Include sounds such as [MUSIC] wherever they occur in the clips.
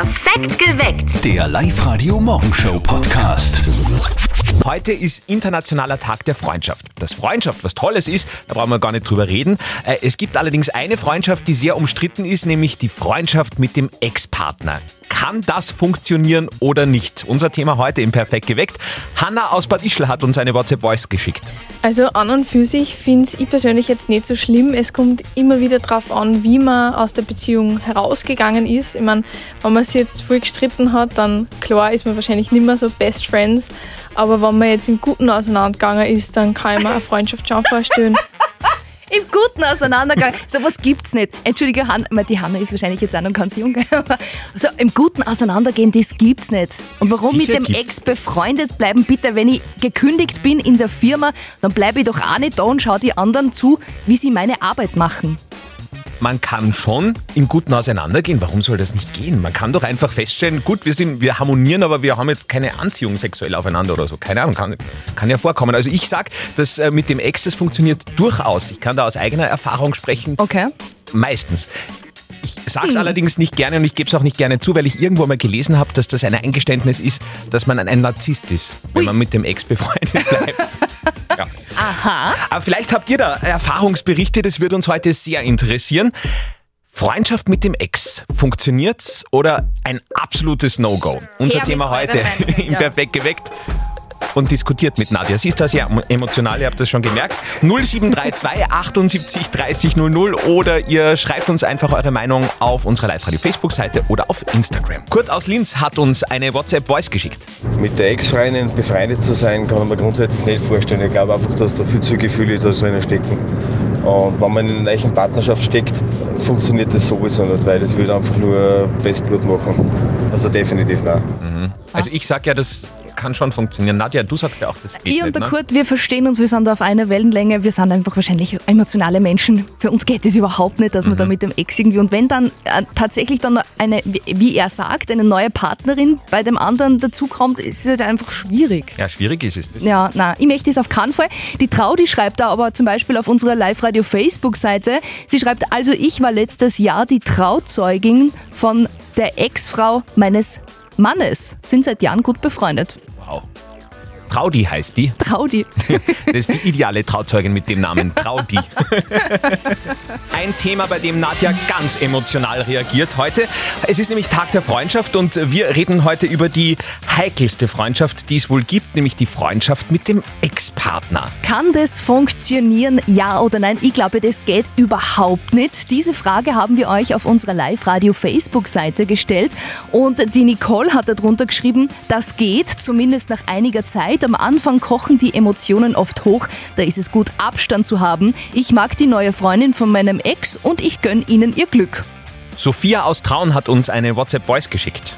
Perfekt geweckt. Der Live-Radio-Morgenshow-Podcast. Heute ist Internationaler Tag der Freundschaft. Dass Freundschaft was Tolles ist, da brauchen wir gar nicht drüber reden. Äh, Es gibt allerdings eine Freundschaft, die sehr umstritten ist, nämlich die Freundschaft mit dem Ex-Partner. Kann das funktionieren oder nicht? Unser Thema heute im Perfekt geweckt. Hanna aus Bad Ischl hat uns eine WhatsApp-Voice geschickt. Also an und für sich finde ich persönlich jetzt nicht so schlimm. Es kommt immer wieder darauf an, wie man aus der Beziehung herausgegangen ist. Ich meine, wenn man sich jetzt voll gestritten hat, dann klar ist man wahrscheinlich nicht mehr so Best Friends. Aber wenn man jetzt im Guten auseinandergegangen ist, dann kann ich mir eine Freundschaft schon vorstellen. [LAUGHS] Im guten Auseinandergang. So was gibt's nicht. Entschuldige, Han meine, die Hanna ist wahrscheinlich jetzt auch noch ganz jung. [LAUGHS] Aber so im guten Auseinandergehen, das gibt's nicht. Und warum Sicher mit dem Ex befreundet bleiben? Bitte, wenn ich gekündigt bin in der Firma, dann bleibe ich doch auch nicht da und schaue die anderen zu, wie sie meine Arbeit machen. Man kann schon im Guten auseinandergehen. Warum soll das nicht gehen? Man kann doch einfach feststellen, gut, wir, sind, wir harmonieren, aber wir haben jetzt keine Anziehung sexuell aufeinander oder so. Keine Ahnung, kann, kann ja vorkommen. Also ich sag, dass äh, mit dem Ex, das funktioniert durchaus. Ich kann da aus eigener Erfahrung sprechen. Okay. Meistens. Ich sag's allerdings nicht gerne und ich gebe es auch nicht gerne zu, weil ich irgendwo mal gelesen habe, dass das ein Eingeständnis ist, dass man ein Narzisst ist, wenn Ui. man mit dem Ex befreundet bleibt. [LAUGHS] ja. Aha. Aber vielleicht habt ihr da Erfahrungsberichte, das würde uns heute sehr interessieren. Freundschaft mit dem Ex, funktioniert's oder ein absolutes No-Go? Unser Her Thema heute [LAUGHS] im ja. Perfekt geweckt und diskutiert mit Nadja. Sie ist da sehr emotional, ihr habt das schon gemerkt. 0732 78 30 00 oder ihr schreibt uns einfach eure Meinung auf unserer Live-Radio-Facebook-Seite oder auf Instagram. Kurt aus Linz hat uns eine WhatsApp-Voice geschickt. Mit der Ex-Freundin befreundet zu sein, kann ich mir grundsätzlich nicht vorstellen. Ich glaube einfach, dass da viel zu Gefühle da drinnen stecken. Und wenn man in einer neuen Partnerschaft steckt, funktioniert das sowieso nicht, weil das würde einfach nur Bestblut machen. Also definitiv nein. Also ich sag ja, das kann schon funktionieren. Nadja, du sagst ja auch, das geht Ich und nicht, der ne? Kurt, wir verstehen uns, wir sind da auf einer Wellenlänge, wir sind einfach wahrscheinlich emotionale Menschen. Für uns geht es überhaupt nicht, dass man Mhm. da mit dem Ex irgendwie und wenn dann äh, tatsächlich dann eine, wie- er sagt, eine neue Partnerin bei dem anderen dazukommt, ist es halt einfach schwierig. Ja, schwierig ist es. Das. Ja, na, ich möchte es auf keinen Fall. Die Trau, die schreibt da aber zum Beispiel auf unserer Live-Radio-Facebook-Seite, sie schreibt, also ich war letztes Jahr die Trauzeugin von der Ex-Frau meines Mannes, sind seit Jahren gut befreundet. Wow. Traudi heißt die. Traudi. [LAUGHS] Das ist die ideale Trauzeugin mit dem Namen Traudi. [LAUGHS] Ein Thema, bei dem Nadja ganz emotional reagiert heute. Es ist nämlich Tag der Freundschaft und wir reden heute über die heikelste Freundschaft, die es wohl gibt, nämlich die Freundschaft mit dem Ex-Partner. Kann das funktionieren, ja oder nein? Ich glaube, das geht überhaupt nicht. Diese Frage haben wir euch auf unserer Live-Radio-Facebook-Seite gestellt und die Nicole hat darunter geschrieben, das geht, zumindest nach einiger Zeit. Am Anfang kochen die Emotionen oft hoch, da ist es gut, Abstand zu haben. Ich mag die neue Freundin von meinem Ex und ich gönn ihnen ihr Glück. Sophia aus Traun hat uns eine WhatsApp-Voice geschickt.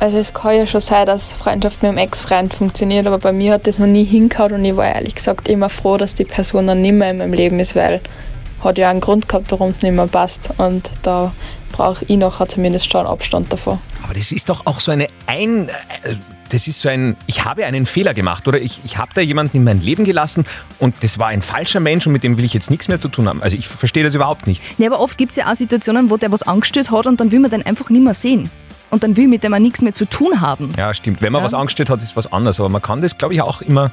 Also es kann ja schon sein, dass Freundschaft mit dem Ex-Freund funktioniert, aber bei mir hat das noch nie hingehauen und ich war ehrlich gesagt immer froh, dass die Person dann nicht mehr in meinem Leben ist, weil hat ja einen Grund gehabt, warum es nicht mehr passt und da brauche ich nachher zumindest schon Abstand davon. Aber das ist doch auch so eine ein... Das ist so ein, ich habe einen Fehler gemacht oder ich, ich habe da jemanden in mein Leben gelassen und das war ein falscher Mensch und mit dem will ich jetzt nichts mehr zu tun haben. Also ich verstehe das überhaupt nicht. Ja, aber oft gibt es ja auch Situationen, wo der was angestellt hat und dann will man den einfach nicht mehr sehen. Und dann will mit dem auch nichts mehr zu tun haben. Ja, stimmt. Wenn man Ja. was angestellt hat, ist was anderes. Aber man kann das, glaube ich, auch immer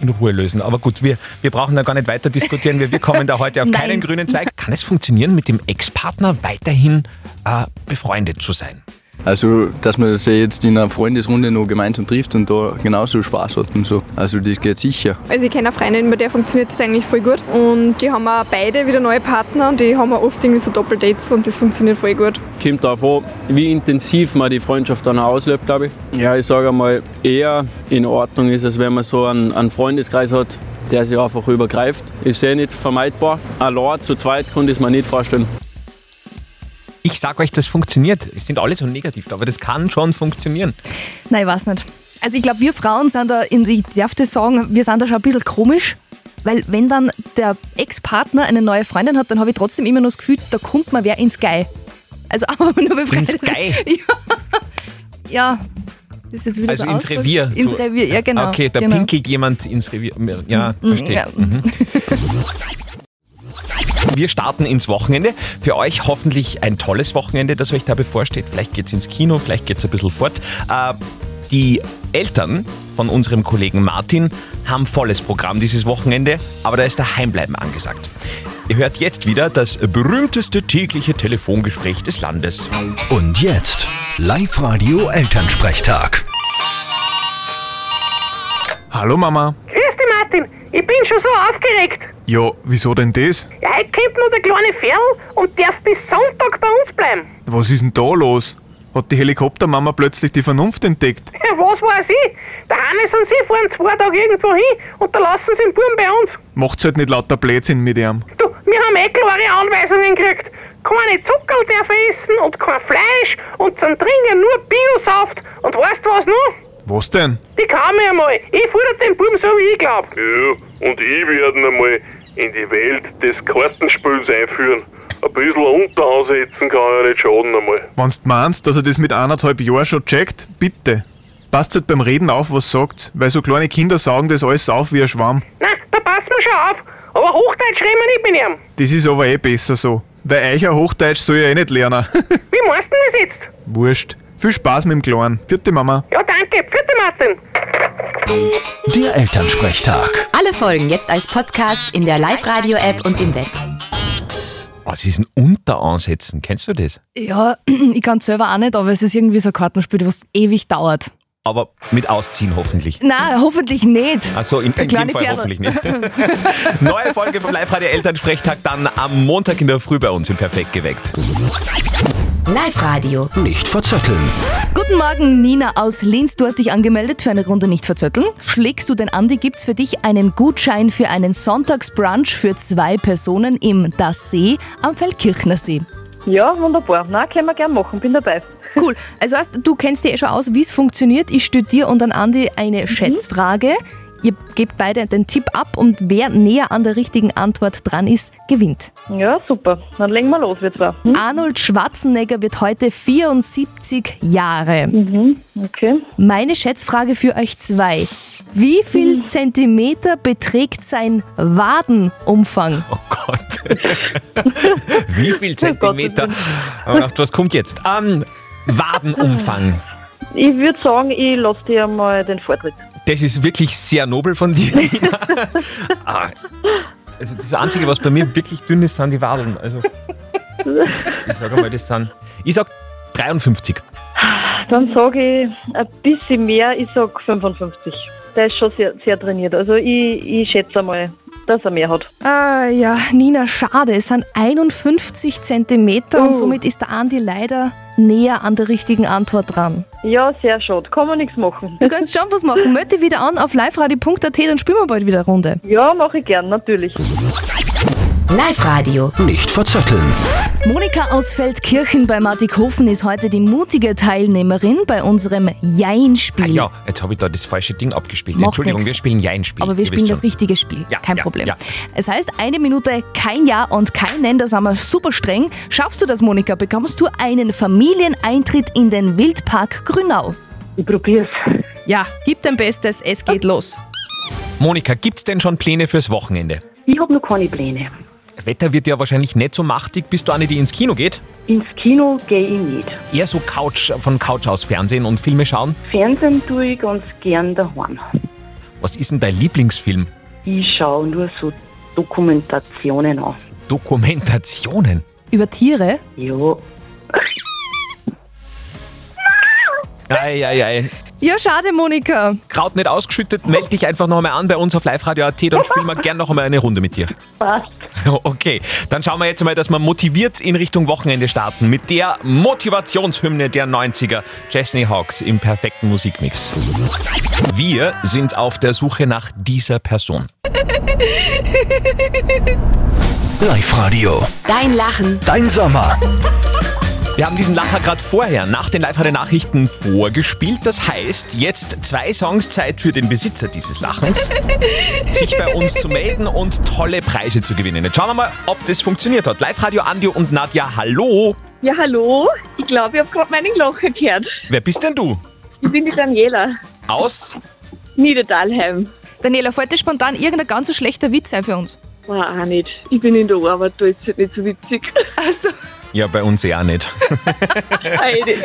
in Ruhe lösen. Aber gut, wir, wir brauchen da gar nicht weiter diskutieren. Wir, wir kommen da heute auf [LAUGHS] keinen grünen Zweig. Kann es funktionieren, mit dem Ex-Partner weiterhin äh, befreundet zu sein? Also, dass man sich jetzt in einer Freundesrunde noch gemeinsam trifft und da genauso Spaß hat und so. Also, das geht sicher. Also ich kenne eine Freundin, bei der funktioniert das eigentlich voll gut. Und die haben auch beide wieder neue Partner und die haben auch oft irgendwie so Doppeldates und das funktioniert voll gut. kommt darauf an, wie intensiv man die Freundschaft dann auch auslebt, glaube ich. Ja, ich sage einmal, eher in Ordnung ist es, wenn man so einen, einen Freundeskreis hat, der sich einfach übergreift. Ist sehr nicht vermeidbar. Allein zu zweit konnte ich es mir nicht vorstellen. Ich sage euch, das funktioniert. Es sind alle so negativ, aber das kann schon funktionieren. Nein, ich weiß nicht. Also ich glaube, wir Frauen sind da, in, ich darf das sagen, wir sind da schon ein bisschen komisch. Weil wenn dann der Ex-Partner eine neue Freundin hat, dann habe ich trotzdem immer noch das Gefühl, da kommt man wer ins Geil. Also [LAUGHS] man nur befreundet Ins Geil? [LAUGHS] Ja. ja. Das ist jetzt wieder Also so ins Ausdruck. Revier. Ins so. Revier, ja genau. Okay, da genau. pinkelt jemand ins Revier. Ja, Mm, verstehe. ja. Mhm. [LAUGHS] Wir starten ins Wochenende. Für euch hoffentlich ein tolles Wochenende, das euch da bevorsteht. Vielleicht geht's ins Kino, vielleicht geht's ein bisschen fort. Äh, die Eltern von unserem Kollegen Martin haben volles Programm dieses Wochenende, aber da ist Daheimbleiben angesagt. Ihr hört jetzt wieder das berühmteste tägliche Telefongespräch des Landes. Und jetzt Live-Radio Elternsprechtag. Hallo Mama. Grüß dich, Martin. Ich bin schon so aufgeregt. Ja, wieso denn das? Ja, heute kommt noch der kleine Ferl und darf bis Sonntag bei uns bleiben. Was ist denn da los? Hat die Helikoptermama plötzlich die Vernunft entdeckt? Ja, was weiß ich? Der Hannes und sie fahren zwei Tage irgendwo hin und da lassen sie den Buben bei uns. Macht's halt nicht lauter Blödsinn mit ihm. Du, wir haben eh klare Anweisungen gekriegt. Keine Zuckerl darf er essen und kein Fleisch und zum Trinken nur Biosaft. Und weißt du was noch? Was denn? Die mir einmal. Ich fuhr den Buben so, wie ich glaub. Ja, und ich werde ihn einmal in die Welt des Kartenspiels einführen. Ein bisschen Unterhand setzen kann ja nicht schaden einmal. Wenn's du meinst, dass er das mit eineinhalb Jahren schon checkt, bitte. Passt halt beim Reden auf, was sagt, weil so kleine Kinder saugen das alles auf wie ein Schwamm. Na, da passen wir schon auf. Aber Hochdeutsch reden wir nicht mit ihm. Das ist aber eh besser so. Weil euch ein Hochdeutsch soll ich eh nicht lernen. [LAUGHS] Wie meinst du das jetzt? Wurscht. Viel Spaß mit dem Kleinen. Vierte Mama. Ja, danke. Vierte Martin. Der Elternsprechtag. Alle Folgen jetzt als Podcast in der Live-Radio-App und im Web. Was ist ein Unteransetzen? Kennst du das? Ja, [CLEARS THROAT] ich kann selber auch nicht, aber es ist irgendwie so ein Kartenspiel, was ewig dauert. Aber mit Ausziehen hoffentlich. Na, hoffentlich nicht. Also in, in dem Fall Pferde. hoffentlich nicht. [LAUGHS] Neue Folge vom Live-Radio Elternsprechtag dann am Montag in der Früh bei uns im Perfekt geweckt. Live-Radio. Nicht verzetteln. Guten Morgen, Nina aus Linz. Du hast dich angemeldet für eine Runde nicht verzötteln. Schlägst du den Andi, gibt's für dich einen Gutschein für einen Sonntagsbrunch für zwei Personen im Das See am Feldkirchner See. Ja, wunderbar. Na, können wir gern machen, bin dabei. Cool. Also heißt, du kennst dir eh schon aus, wie es funktioniert. Ich dir und an Andi eine Schätzfrage. Ihr gebt beide den Tipp ab und wer näher an der richtigen Antwort dran ist, gewinnt. Ja, super. Dann legen wir los, wir zwei. Hm? Arnold Schwarzenegger wird heute 74 Jahre. Mhm, okay. Meine Schätzfrage für euch zwei. Wie viel Hm. Zentimeter beträgt sein Wadenumfang? [LAUGHS] Oh Gott. [LAUGHS] Wie viel Zentimeter? Aber gedacht, was kommt jetzt? Ähm, Wadenumfang. Ich würde sagen, ich lasse dir mal den Vortritt. Das ist wirklich sehr nobel von dir, [LAUGHS] Nina. Ah, Also das Einzige, was bei mir wirklich dünn ist, sind die Wadeln. Also ich sage mal, das sind... Ich sag 53. Dann sage ich ein bisschen mehr, ich sage 55. Der ist schon sehr, sehr trainiert. Also ich, ich schätze mal, dass er mehr hat. Ah ja, Nina, schade. Es sind 51 Zentimeter und Oh. somit ist der Andi leider näher an der richtigen Antwort dran. Ja, sehr schade. Kann man nichts machen. Du kannst schon was machen. Dich wieder an auf liveradio.at, dann spielen wir bald wieder eine Runde. Ja, mache ich gern, natürlich. Live-Radio. Nicht verzetteln. Monika aus Feldkirchen bei Martikhofen ist heute die mutige Teilnehmerin bei unserem Jein-Spiel. Ah ja, jetzt habe ich da das falsche Ding abgespielt. Macht Entschuldigung, nix. wir spielen Jein-Spiel. Aber wir spielen das richtige Spiel. Ja, kein ja, Problem. ja. Es heißt, eine Minute kein Ja und kein Nein, da sind wir super streng. Schaffst du das, Monika, bekommst du einen Familieneintritt in den Wildpark Grünau. Ich probier's. Ja, gib dein Bestes, es geht los. Monika, gibt's denn schon Pläne fürs Wochenende? Ich habe noch keine Pläne. Wetter wird ja wahrscheinlich nicht so machtig. Bist du eine, die ins Kino geht? Ins Kino gehe ich nicht. Eher so Couch, von Couch aus Fernsehen und Filme schauen? Fernsehen tue ich ganz gern daheim. Was ist denn dein Lieblingsfilm? Ich schaue nur so Dokumentationen an. Dokumentationen? Über Tiere? Ja, Eieiei. Ja, schade, Monika. Kraut nicht ausgeschüttet, melde dich einfach noch einmal an bei uns auf liveradio.at, dann spielen wir gern noch einmal eine Runde mit dir. passt. [LAUGHS] Okay, dann schauen wir jetzt mal, dass wir motiviert in Richtung Wochenende starten mit der Motivationshymne der 90er, Chesney Hawks im perfekten Musikmix. Wir sind auf der Suche nach dieser Person. Live-Radio. Dein Lachen. Dein Sommer. [LAUGHS] Wir haben diesen Lacher gerade vorher nach den Live-Radio-Nachrichten vorgespielt. Das heißt, jetzt zwei Songs Zeit für den Besitzer dieses Lachens, sich bei uns zu melden und tolle Preise zu gewinnen. Jetzt schauen wir mal, ob das funktioniert hat. Live-Radio Andi und Nadja, hallo. Ja, hallo. Ich glaube, ich habe gerade meinen Lacher gehört. Wer bist denn du? Ich bin die Daniela. Aus? Niedertalheim. Daniela, fällt dir spontan irgendein ganz schlechter Witz ein für uns? Nein, auch nicht. Ich bin in der Arbeit, da ist es halt nicht so witzig. Also, Ja, bei uns eher nicht. Heidi. [LAUGHS]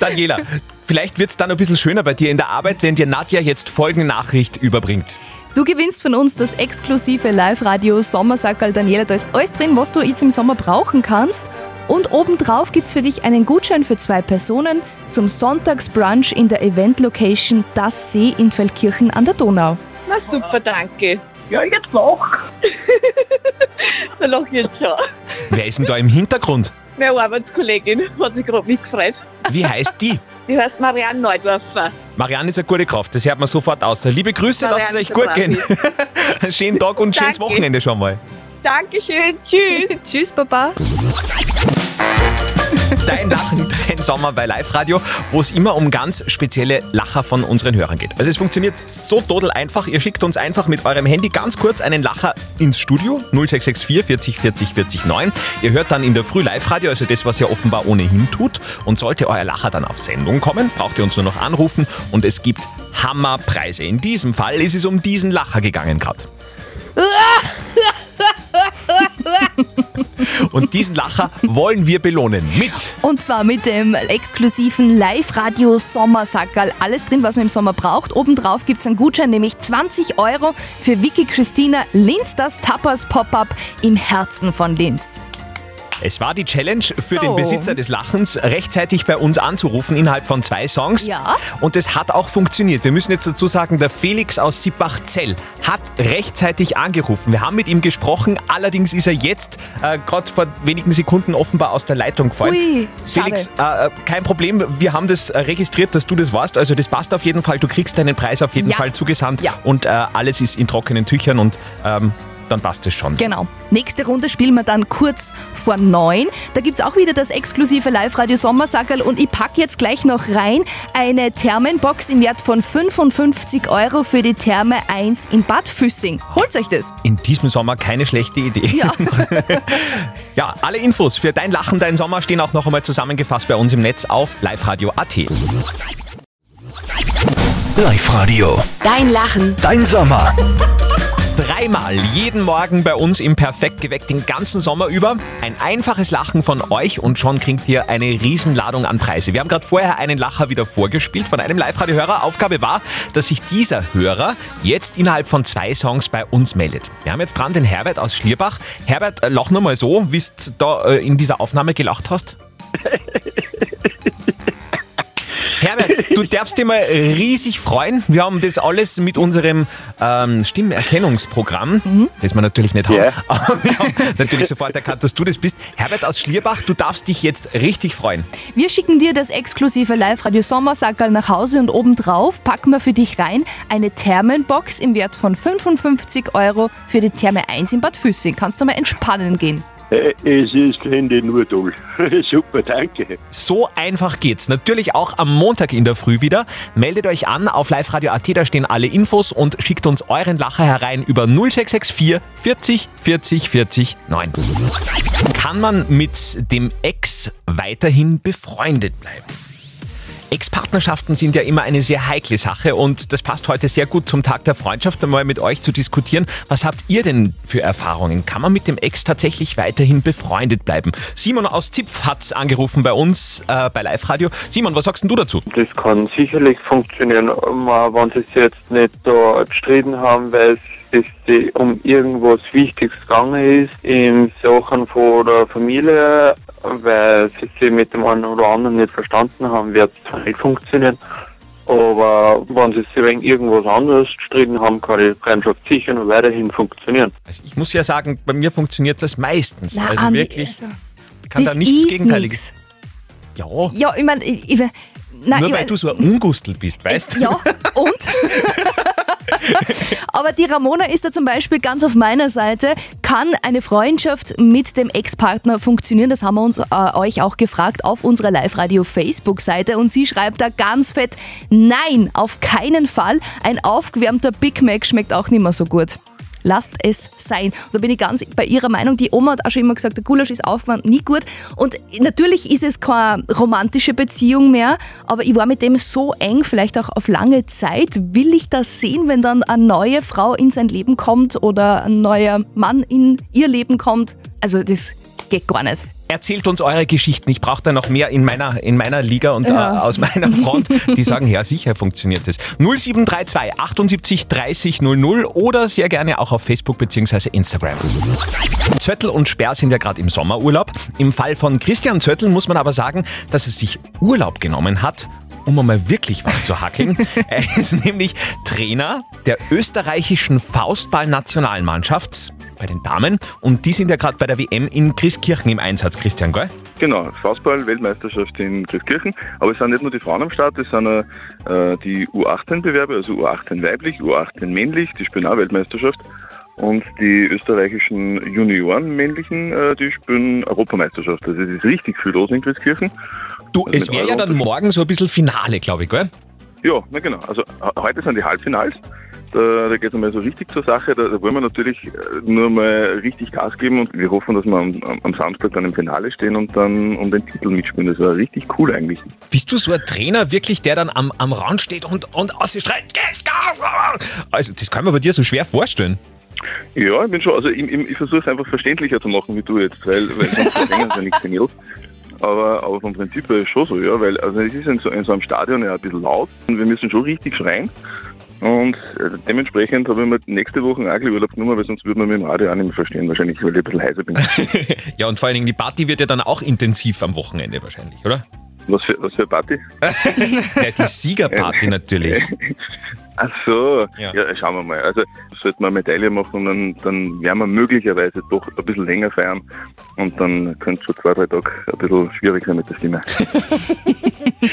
Daniela, vielleicht wird es dann ein bisschen schöner bei dir in der Arbeit, wenn dir Nadja jetzt folgende Nachricht überbringt. du gewinnst von uns das exklusive Live-Radio Sommersackerl. Daniela, da ist alles drin, was du jetzt im Sommer brauchen kannst. Und obendrauf gibt es für dich einen Gutschein für zwei Personen zum Sonntagsbrunch in der Event-Location Das See in Feldkirchen an der Donau. Na super, danke. Ja, jetzt lach. [LAUGHS] da lach ich jetzt schon. Wer ist denn da im Hintergrund? Meine Arbeitskollegin hat sich gerade mitgefreut. Wie heißt die? Die heißt Marianne Neudorfer. Marianne ist eine gute Kraft, das hört man sofort aus. Liebe Grüße, lasst es euch gut gehen. ist [LAUGHS] Schönen Tag und schönes Danke. Wochenende schon mal. Dankeschön, tschüss. [LAUGHS] Tschüss, Papa. Dein Lachen, [LAUGHS] dein Sommer bei Live Radio, wo es immer um ganz spezielle Lacher von unseren Hörern geht. Also es funktioniert so total einfach. Ihr schickt uns einfach mit eurem Handy ganz kurz einen Lacher ins Studio 0664 40 40 40 9. Ihr hört dann in der Früh Live Radio, also das, was ihr offenbar ohnehin tut. Und sollte euer Lacher dann auf Sendung kommen, braucht ihr uns nur noch anrufen und es gibt Hammerpreise. In diesem Fall ist es um diesen Lacher gegangen gerade. [LAUGHS] Und diesen Lacher wollen wir belohnen mit Und zwar mit dem exklusiven Live-Radio Sommersackerl. Alles drin, was man im Sommer braucht. Obendrauf gibt es einen Gutschein, nämlich 20 Euro für Vicky Christina Linz, das Tapas Pop-Up im Herzen von Linz. Es war die Challenge für So. den Besitzer des Lachens, rechtzeitig bei uns anzurufen innerhalb von zwei Songs. Ja. Und es hat auch funktioniert. Wir müssen jetzt dazu sagen, der Felix aus Sippach-Zell hat rechtzeitig angerufen. Wir haben mit ihm gesprochen, allerdings ist er jetzt äh, gerade vor wenigen Sekunden offenbar aus der Leitung gefallen. Ui. Felix, äh, äh, kein Problem, wir haben das äh, registriert, dass du das warst. Also das passt auf jeden Fall. Du kriegst deinen Preis auf jeden Ja. Fall zugesandt Ja. und äh, alles ist in trockenen Tüchern und ähm, dann passt es schon. Genau. Nächste Runde spielen wir dann kurz vor neun. Da gibt es auch wieder das exklusive Live-Radio Sommersackerl und ich packe jetzt gleich noch rein eine Thermenbox im Wert von 55 Euro für die Therme 1 in Bad Füssing. Holt euch das. In diesem Sommer keine schlechte Idee. Ja. [LAUGHS] Ja, alle Infos für dein Lachen, dein Sommer stehen auch noch einmal zusammengefasst bei uns im Netz auf liveradio.at. Live Radio. Dein Lachen. Dein Sommer. Dreimal jeden Morgen bei uns im Perfekt geweckt den ganzen Sommer über. Ein einfaches Lachen von euch und schon kriegt ihr eine Riesenladung an Preise. Wir haben gerade vorher einen Lacher wieder vorgespielt von einem Live-Radio-Hörer. Aufgabe war, dass sich dieser Hörer jetzt innerhalb von zwei Songs bei uns meldet. Wir haben jetzt dran den Herbert aus Schlierbach. Herbert, äh, lach nur mal so, wie du da äh, in dieser Aufnahme gelacht hast. [LAUGHS] Herbert, du darfst dir mal riesig freuen. Wir haben das alles mit unserem ähm, Stimmerkennungsprogramm, das wir natürlich nicht haben, Ja. [LAUGHS] aber wir haben natürlich sofort erkannt, dass du das bist. Herbert aus Schlierbach, du darfst dich jetzt richtig freuen. Wir schicken dir das exklusive Live-Radio Sommersackerl nach Hause und obendrauf packen wir für dich rein eine Thermenbox im Wert von 55 Euro für die Therme 1 in Bad Füssing. Kannst du mal entspannen gehen. Äh, Es ist, ich, nur toll. [LAUGHS] Super, danke. So einfach geht's. Natürlich auch am Montag in der Früh wieder. Meldet euch an auf liveradio.at, da stehen alle Infos und schickt uns euren Lacher herein über 0664 40 40 40 9. Kann man mit dem Ex weiterhin befreundet bleiben? Ex-Partnerschaften sind ja immer eine sehr heikle Sache und das passt heute sehr gut zum Tag der Freundschaft, einmal mit euch zu diskutieren. Was habt ihr denn für Erfahrungen? Kann man mit dem Ex tatsächlich weiterhin befreundet bleiben? Simon aus Zipf hat's angerufen bei uns äh, bei Live Radio. Simon, was sagst denn du dazu? Das kann sicherlich funktionieren, wenn sie sich jetzt nicht da gestritten haben, weil es sie um irgendwas Wichtiges gegangen ist, in Sachen von der Familie, weil sie sich mit dem einen oder anderen nicht verstanden haben, wird es zwar nicht funktionieren. Aber wenn sie sich wegen irgendwas anderes gestritten haben, kann die Freundschaft sicher noch weiterhin funktionieren. Ich muss ja sagen, bei mir funktioniert das meistens. Na, also Andi, wirklich, also, kann da nichts Gegenteiliges. Ja, Ja, ich meine, ich, ich, nein, nur ich weil mein- du so ein Ungustel bist, weißt du? Ja, und? [LAUGHS] [LAUGHS] Aber die Ramona ist da zum Beispiel ganz auf meiner Seite. Kann eine Freundschaft mit dem Ex-Partner funktionieren? Das haben wir uns äh, euch auch gefragt auf unserer Live-Radio-Facebook-Seite. Und sie schreibt da ganz fett: Nein, auf keinen Fall. Ein aufgewärmter Big Mac schmeckt auch nicht mehr so gut. Lasst es sein. Und da bin ich ganz bei ihrer Meinung. Die Oma hat auch schon immer gesagt, der Gulasch ist aufgewandt, nie gut. Und natürlich ist es keine romantische Beziehung mehr, aber ich war mit dem so eng, vielleicht auch auf lange Zeit. Will ich das sehen, wenn dann eine neue Frau in sein Leben kommt oder ein neuer Mann in ihr Leben kommt? Also das geht gar nicht. Erzählt uns eure Geschichten. Ich brauche da noch mehr in meiner, in meiner Liga und Ja. äh, aus meiner Front. Die sagen, ja, sicher funktioniert das. 0732 78 30 00 oder sehr gerne auch auf Facebook bzw. Instagram. Zöttl und Sperr sind ja gerade im Sommerurlaub. Im Fall von Christian Zöttl muss man aber sagen, dass er sich Urlaub genommen hat, um einmal wirklich was zu hackeln. [LAUGHS] er ist nämlich Trainer der österreichischen Faustball-Nationalmannschaft bei den Damen und die sind ja gerade bei der WM in Christkirchen im Einsatz, Christian, gell? Genau, Faustball-Weltmeisterschaft in Christkirchen. Aber es sind nicht nur die Frauen am Start, es sind äh, die U18-Bewerbe, also U18 weiblich, U18 männlich, die spielen auch Weltmeisterschaft. Und die österreichischen Junioren männlichen, äh, die spielen Europameisterschaft. Also es ist richtig viel los in Christkirchen. Du, Also es wäre ja dann morgen so ein bisschen Finale, glaube ich, gell? Ja, na genau. Also he- heute sind die Halbfinals. Da, da geht es einmal so richtig zur Sache. Da, da wollen wir natürlich äh, nur mal richtig Gas geben und wir hoffen, dass wir am, am- am Samstag dann im Finale stehen und dann um den Titel mitspielen. Das war richtig cool eigentlich. Bist du so ein Trainer wirklich, der dann am, am Rand steht und, und ausschreit, gebt Gas! Also, das kann man bei dir so schwer vorstellen. Ja, ich bin schon, also ich, ich, ich versuche es einfach verständlicher zu machen wie du jetzt, weil, weil sonst verlängern sie ja nichts Mädels. Aber, aber vom Prinzip her ist schon so, ja, weil also es ist in so, in so einem Stadion ja ein bisschen laut und wir müssen schon richtig schreien. Und äh, dementsprechend habe ich mir nächste Woche auch gleich Urlaub genommen, weil sonst würde man mich im Radio auch nicht mehr verstehen, wahrscheinlich, weil ich ein bisschen heiser bin. [LAUGHS] Ja, und vor allen Dingen die Party wird ja dann auch intensiv am Wochenende wahrscheinlich, oder? Was für, was für eine Party? [LAUGHS] ja, die Siegerparty [LAUGHS] natürlich. Ach so, ja. schauen wir mal. Also sollten wir eine Medaille machen, dann, dann werden wir möglicherweise doch ein bisschen länger feiern und dann könnte es schon zwei, drei Tage ein bisschen schwierig sein mit der Stimme. [LAUGHS]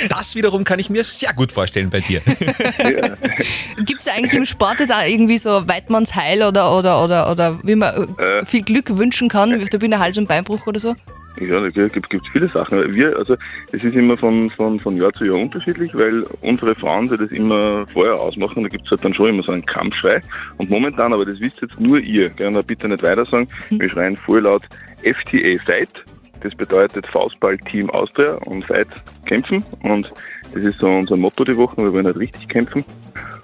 Das wiederum kann ich mir sehr gut vorstellen bei dir. [LAUGHS] Gibt es eigentlich im Sport jetzt auch irgendwie so Weidmannsheil oder, oder, oder, oder wie man äh, Äh. viel Glück wünschen kann, wie auf der Bühne Hals- und Beinbruch oder so? Ja, da gibt es viele Sachen. Wir, also es ist immer von, von, von Jahr zu Jahr unterschiedlich, weil unsere Frauen sich das immer vorher ausmachen. Da gibt es halt dann schon immer so einen Kampfschrei. Und momentan, aber das wisst jetzt nur ihr, gerne bitte nicht weiter sagen, wir schreien voll laut FTA Fight. Das bedeutet Faustball Team Austria und Fight kämpfen. Und das ist so unser Motto die Woche, wir wollen halt richtig kämpfen.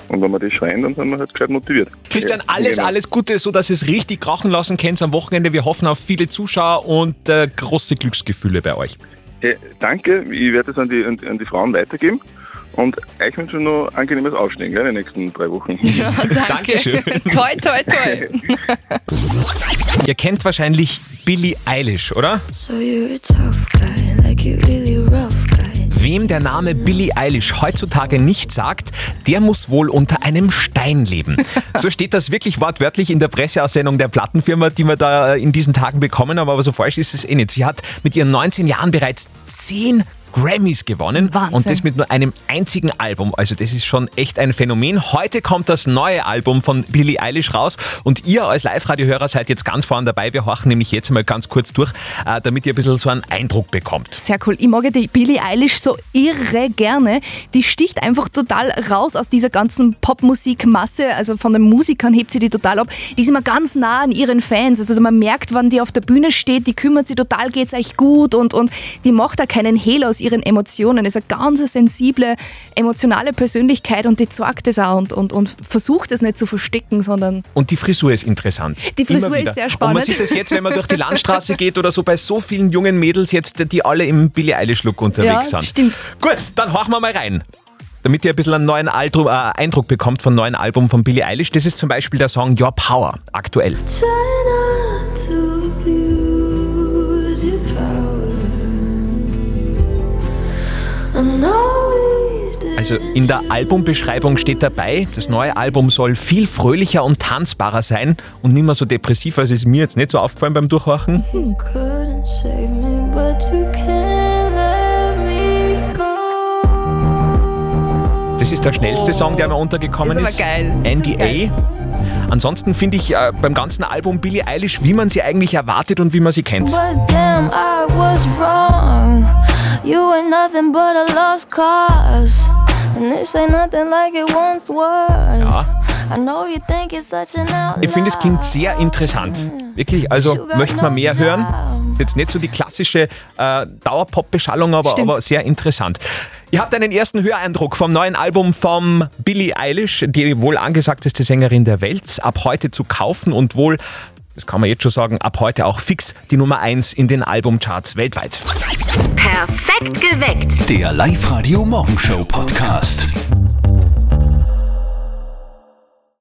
Und wenn wir das schreien, dann sind wir halt gescheit motiviert. Christian, alles, genau. alles Gute, so dass es richtig krachen lassen könnt am Wochenende. Wir hoffen auf viele Zuschauer und äh, große Glücksgefühle bei euch. Hey, danke, ich werde es an die, an, an die Frauen weitergeben. Und euch wünsche noch angenehmes Aufstehen, gell, in den nächsten drei Wochen. Ja, danke. [LAUGHS] Dankeschön. [LAUGHS] toi, toi, toi. [LAUGHS] Ihr kennt wahrscheinlich Billie Eilish, oder? So you're a tough guy, like you really rough. Wem der Name Billie Eilish heutzutage nicht sagt, der muss wohl unter einem Stein leben. [LAUGHS] So steht das wirklich wortwörtlich in der Presseaussendung der Plattenfirma, die wir da in diesen Tagen bekommen haben, aber so falsch ist es eh nicht. Sie hat mit ihren 19 Jahren bereits 10 Grammys gewonnen Wahnsinn. und das mit nur einem einzigen Album. Also das ist schon echt ein Phänomen. Heute kommt das neue Album von Billie Eilish raus und ihr als Live-Radio-Hörer seid jetzt ganz vorne dabei. Wir horchen nämlich jetzt mal ganz kurz durch, äh, damit ihr ein bisschen so einen Eindruck bekommt. Sehr cool. Ich mag die Billie Eilish so irre gerne. Die sticht einfach total raus aus dieser ganzen Popmusikmasse. Also von den Musikern hebt sie die total ab. Die ist immer ganz nah an ihren Fans. Also man merkt, wann die auf der Bühne steht, die kümmert sich total, geht's euch gut und, und die macht da keinen Hehl aus ihren Emotionen. Ist eine ganz sensible, emotionale Persönlichkeit und die zeigt es auch und, und, und versucht es nicht zu verstecken, sondern Und die Frisur ist interessant. Die Frisur ist sehr Und man spannend. sieht das jetzt, wenn man durch die Landstraße [LAUGHS] geht oder so bei so vielen jungen Mädels jetzt, die alle im Billie Eilish-Look unterwegs Ja, sind. stimmt. Gut, dann horchen wir mal rein. Damit ihr ein bisschen einen neuen Altru äh, Eindruck bekommt vom neuen Album von Billie Eilish. Das ist zum Beispiel der Song Your Power, aktuell. Try Also in der Albumbeschreibung steht dabei, das neue Album soll viel fröhlicher und tanzbarer sein und nicht mehr so depressiv. Also ist mir jetzt nicht so aufgefallen beim Durchhorchen. You couldn't save me, but you can't let me go. Das ist der schnellste Song, der mir untergekommen Ist ist. aber geil. NDA. Ansonsten finde ich äh, beim ganzen Album Billie Eilish, wie man sie eigentlich erwartet und wie man sie kennt. But damn, I was wrong. You ain't nothing but a lost cause. And this ain't nothing like it once was. I know you think it's such an outlaw. Ich finde, es klingt sehr interessant. Wirklich, also möchte man mehr hören. Jetzt nicht so die klassische äh, Dauerpop-Beschallung, aber, aber sehr interessant. Ihr habt einen ersten Höreindruck vom neuen Album vom Billie Eilish, die wohl angesagteste Sängerin der Welt, ab heute zu kaufen und wohl, das kann man jetzt schon sagen, ab heute auch fix die Nummer 1 in den Albumcharts weltweit. Perfekt geweckt. Der Live-Radio Morgenshow Podcast.